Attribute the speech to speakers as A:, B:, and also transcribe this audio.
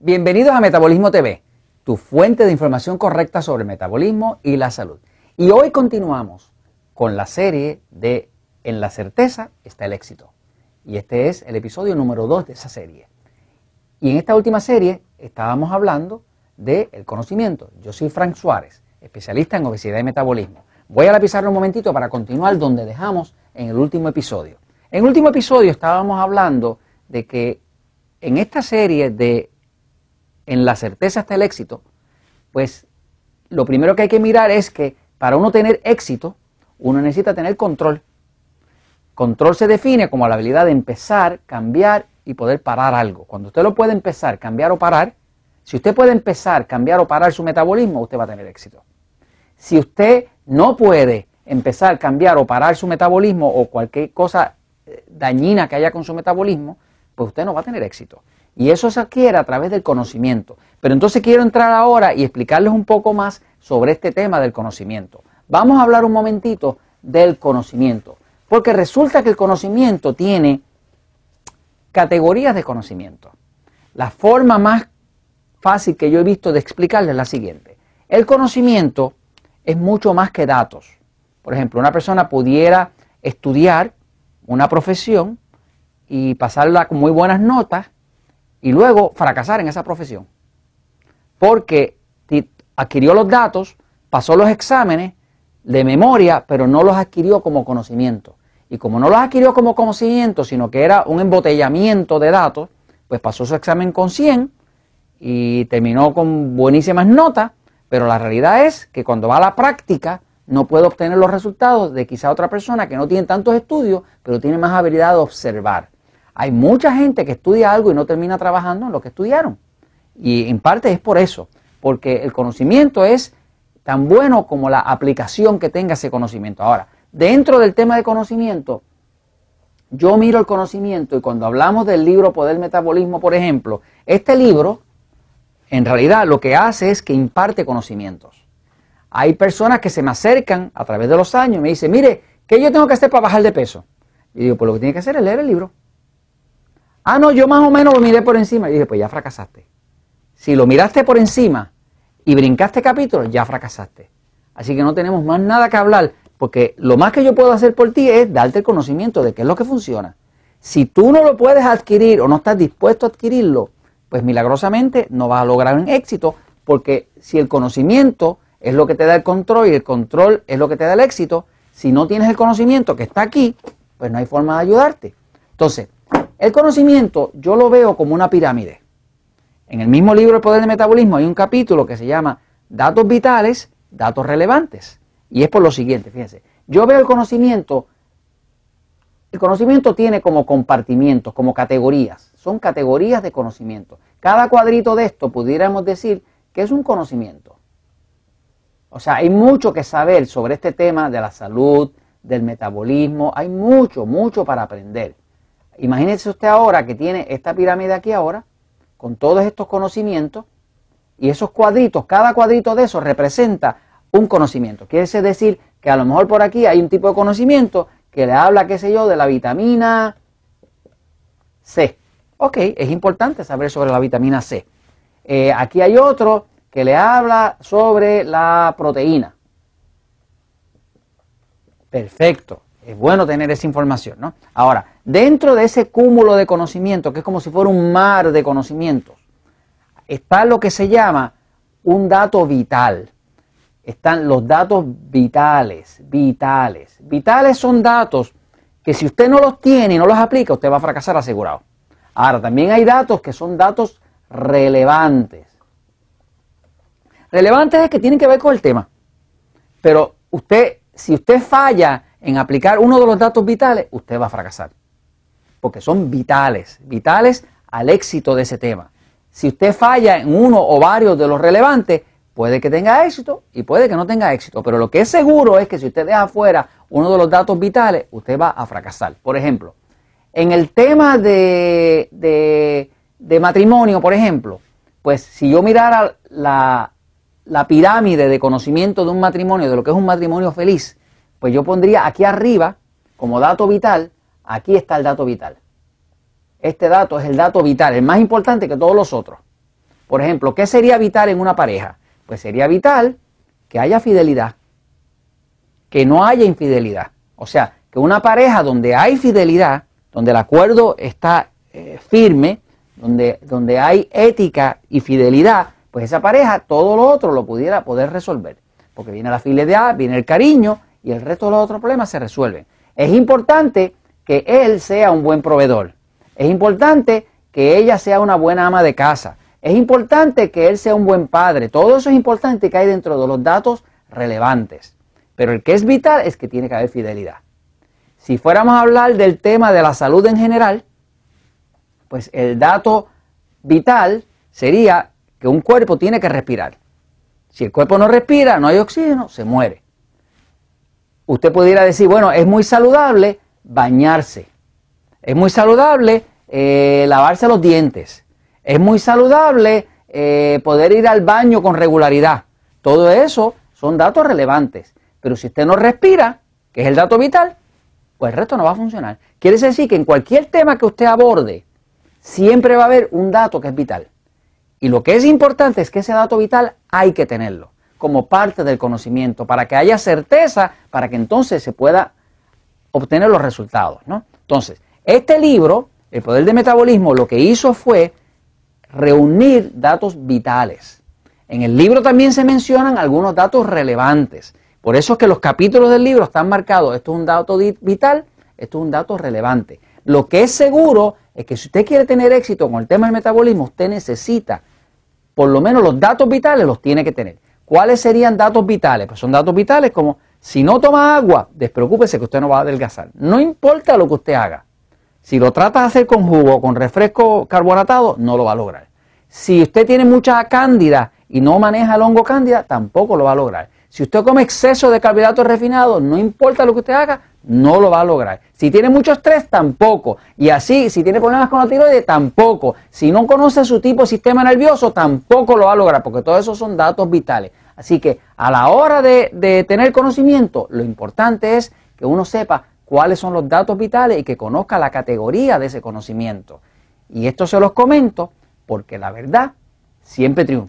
A: Bienvenidos a Metabolismo TV, tu fuente de información correcta sobre metabolismo y la salud. Y hoy continuamos con la serie de En la certeza está el éxito. Y este es el episodio número 2 de esa serie. Y en esta última serie estábamos hablando del conocimiento. Yo soy Frank Suárez, especialista en obesidad y metabolismo. Voy a la un momentito para continuar donde dejamos en el último episodio. En el último episodio estábamos hablando de que en esta serie de en la certeza está el éxito, pues lo primero que hay que mirar es que para uno tener éxito, uno necesita tener control. Control se define como la habilidad de empezar, cambiar y poder parar algo. Cuando usted lo puede empezar, cambiar o parar, si usted puede empezar, cambiar o parar su metabolismo, usted va a tener éxito. Si usted no puede empezar, cambiar o parar su metabolismo o cualquier cosa eh, dañina que haya con su metabolismo, pues usted no va a tener éxito. Y eso se adquiere a través del conocimiento. Pero entonces quiero entrar ahora y explicarles un poco más sobre este tema del conocimiento. Vamos a hablar un momentito del conocimiento. Porque resulta que el conocimiento tiene categorías de conocimiento. La forma más fácil que yo he visto de explicarles es la siguiente. El conocimiento es mucho más que datos. Por ejemplo, una persona pudiera estudiar una profesión y pasarla con muy buenas notas y luego fracasar en esa profesión. Porque adquirió los datos, pasó los exámenes de memoria, pero no los adquirió como conocimiento. Y como no los adquirió como conocimiento, sino que era un embotellamiento de datos, pues pasó su examen con 100 y terminó con buenísimas notas, pero la realidad es que cuando va a la práctica no puede obtener los resultados de quizá otra persona que no tiene tantos estudios, pero tiene más habilidad de observar. Hay mucha gente que estudia algo y no termina trabajando en lo que estudiaron. Y en parte es por eso, porque el conocimiento es tan bueno como la aplicación que tenga ese conocimiento. Ahora, dentro del tema de conocimiento, yo miro el conocimiento y cuando hablamos del libro Poder Metabolismo, por ejemplo, este libro en realidad lo que hace es que imparte conocimientos. Hay personas que se me acercan a través de los años y me dicen, mire, ¿qué yo tengo que hacer para bajar de peso? Y digo, pues lo que tiene que hacer es leer el libro. Ah, no, yo más o menos lo miré por encima. Y dije, pues ya fracasaste. Si lo miraste por encima y brincaste capítulos, ya fracasaste. Así que no tenemos más nada que hablar, porque lo más que yo puedo hacer por ti es darte el conocimiento de qué es lo que funciona. Si tú no lo puedes adquirir o no estás dispuesto a adquirirlo, pues milagrosamente no vas a lograr un éxito, porque si el conocimiento es lo que te da el control y el control es lo que te da el éxito, si no tienes el conocimiento que está aquí, pues no hay forma de ayudarte. Entonces, el conocimiento yo lo veo como una pirámide. En el mismo libro El Poder del Metabolismo hay un capítulo que se llama Datos Vitales, Datos Relevantes. Y es por lo siguiente, fíjense. Yo veo el conocimiento, el conocimiento tiene como compartimientos, como categorías. Son categorías de conocimiento. Cada cuadrito de esto pudiéramos decir que es un conocimiento. O sea, hay mucho que saber sobre este tema de la salud, del metabolismo. Hay mucho, mucho para aprender. Imagínese usted ahora que tiene esta pirámide aquí ahora, con todos estos conocimientos, y esos cuadritos, cada cuadrito de esos representa un conocimiento. Quiere decir que a lo mejor por aquí hay un tipo de conocimiento que le habla, qué sé yo, de la vitamina C. Ok, es importante saber sobre la vitamina C. Eh, aquí hay otro que le habla sobre la proteína. Perfecto es bueno tener esa información, ¿no? Ahora, dentro de ese cúmulo de conocimiento, que es como si fuera un mar de conocimientos, está lo que se llama un dato vital. Están los datos vitales, vitales. Vitales son datos que si usted no los tiene y no los aplica, usted va a fracasar asegurado. Ahora, también hay datos que son datos relevantes. Relevantes es que tienen que ver con el tema. Pero usted, si usted falla en aplicar uno de los datos vitales, usted va a fracasar. Porque son vitales, vitales al éxito de ese tema. Si usted falla en uno o varios de los relevantes, puede que tenga éxito y puede que no tenga éxito. Pero lo que es seguro es que si usted deja fuera uno de los datos vitales, usted va a fracasar. Por ejemplo, en el tema de, de, matrimonio, por ejemplo, pues si yo mirara la, la pirámide de conocimiento de un matrimonio, de lo que es un matrimonio feliz, pues yo pondría aquí arriba, como dato vital, aquí está el dato vital. Este dato es el dato vital, el más importante que todos los otros. Por ejemplo, ¿qué sería vital en una pareja? Pues sería vital que haya fidelidad, que no haya infidelidad. O sea, que una pareja donde hay fidelidad, donde el acuerdo está eh, firme, donde, donde hay ética y fidelidad, pues esa pareja todo lo otro lo pudiera poder resolver. Porque viene la fidelidad, viene el cariño y el resto de los otros problemas se resuelven. Es importante que él sea un buen proveedor. Es importante que ella sea una buena ama de casa. Es importante que él sea un buen padre. Todo eso es importante que hay dentro de los datos relevantes. Pero el que es vital es que tiene que haber fidelidad. Si fuéramos a hablar del tema de la salud en general, pues el dato vital sería que un cuerpo tiene que respirar. Si el cuerpo no respira, no hay oxígeno, se muere. Usted pudiera decir, bueno, es muy saludable bañarse. Es muy saludable eh, lavarse los dientes. Es muy saludable eh, poder ir al baño con regularidad. Todo eso son datos relevantes. Pero si usted no respira, que es el dato vital, pues el resto no va a funcionar. Quiere decir que en cualquier tema que usted aborde, siempre va a haber un dato que es vital. Y lo que es importante es que ese dato vital hay que tenerlo como parte del conocimiento, para que haya certeza, para que entonces se pueda obtener los resultados. ¿no? Entonces, este libro, El Poder del Metabolismo, lo que hizo fue reunir datos vitales. En el libro también se mencionan algunos datos relevantes. Por eso es que los capítulos del libro están marcados, esto es un dato vital, esto es un dato relevante. Lo que es seguro es que si usted quiere tener éxito con el tema del metabolismo, usted necesita, por lo menos los datos vitales los tiene que tener. ¿Cuáles serían datos vitales? Pues son datos vitales como si no toma agua, despreocúpese que usted no va a adelgazar. No importa lo que usted haga. Si lo trata de hacer con jugo o con refresco carbonatado, no lo va a lograr. Si usted tiene mucha cándida y no maneja el hongo cándida, tampoco lo va a lograr. Si usted come exceso de carbohidratos refinados, no importa lo que usted haga, no lo va a lograr. Si tiene mucho estrés, tampoco. Y así, si tiene problemas con la tiroides, tampoco. Si no conoce su tipo de sistema nervioso, tampoco lo va a lograr, porque todos esos son datos vitales. Así que a la hora de, de tener conocimiento, lo importante es que uno sepa cuáles son los datos vitales y que conozca la categoría de ese conocimiento. Y esto se los comento porque la verdad siempre triunfa.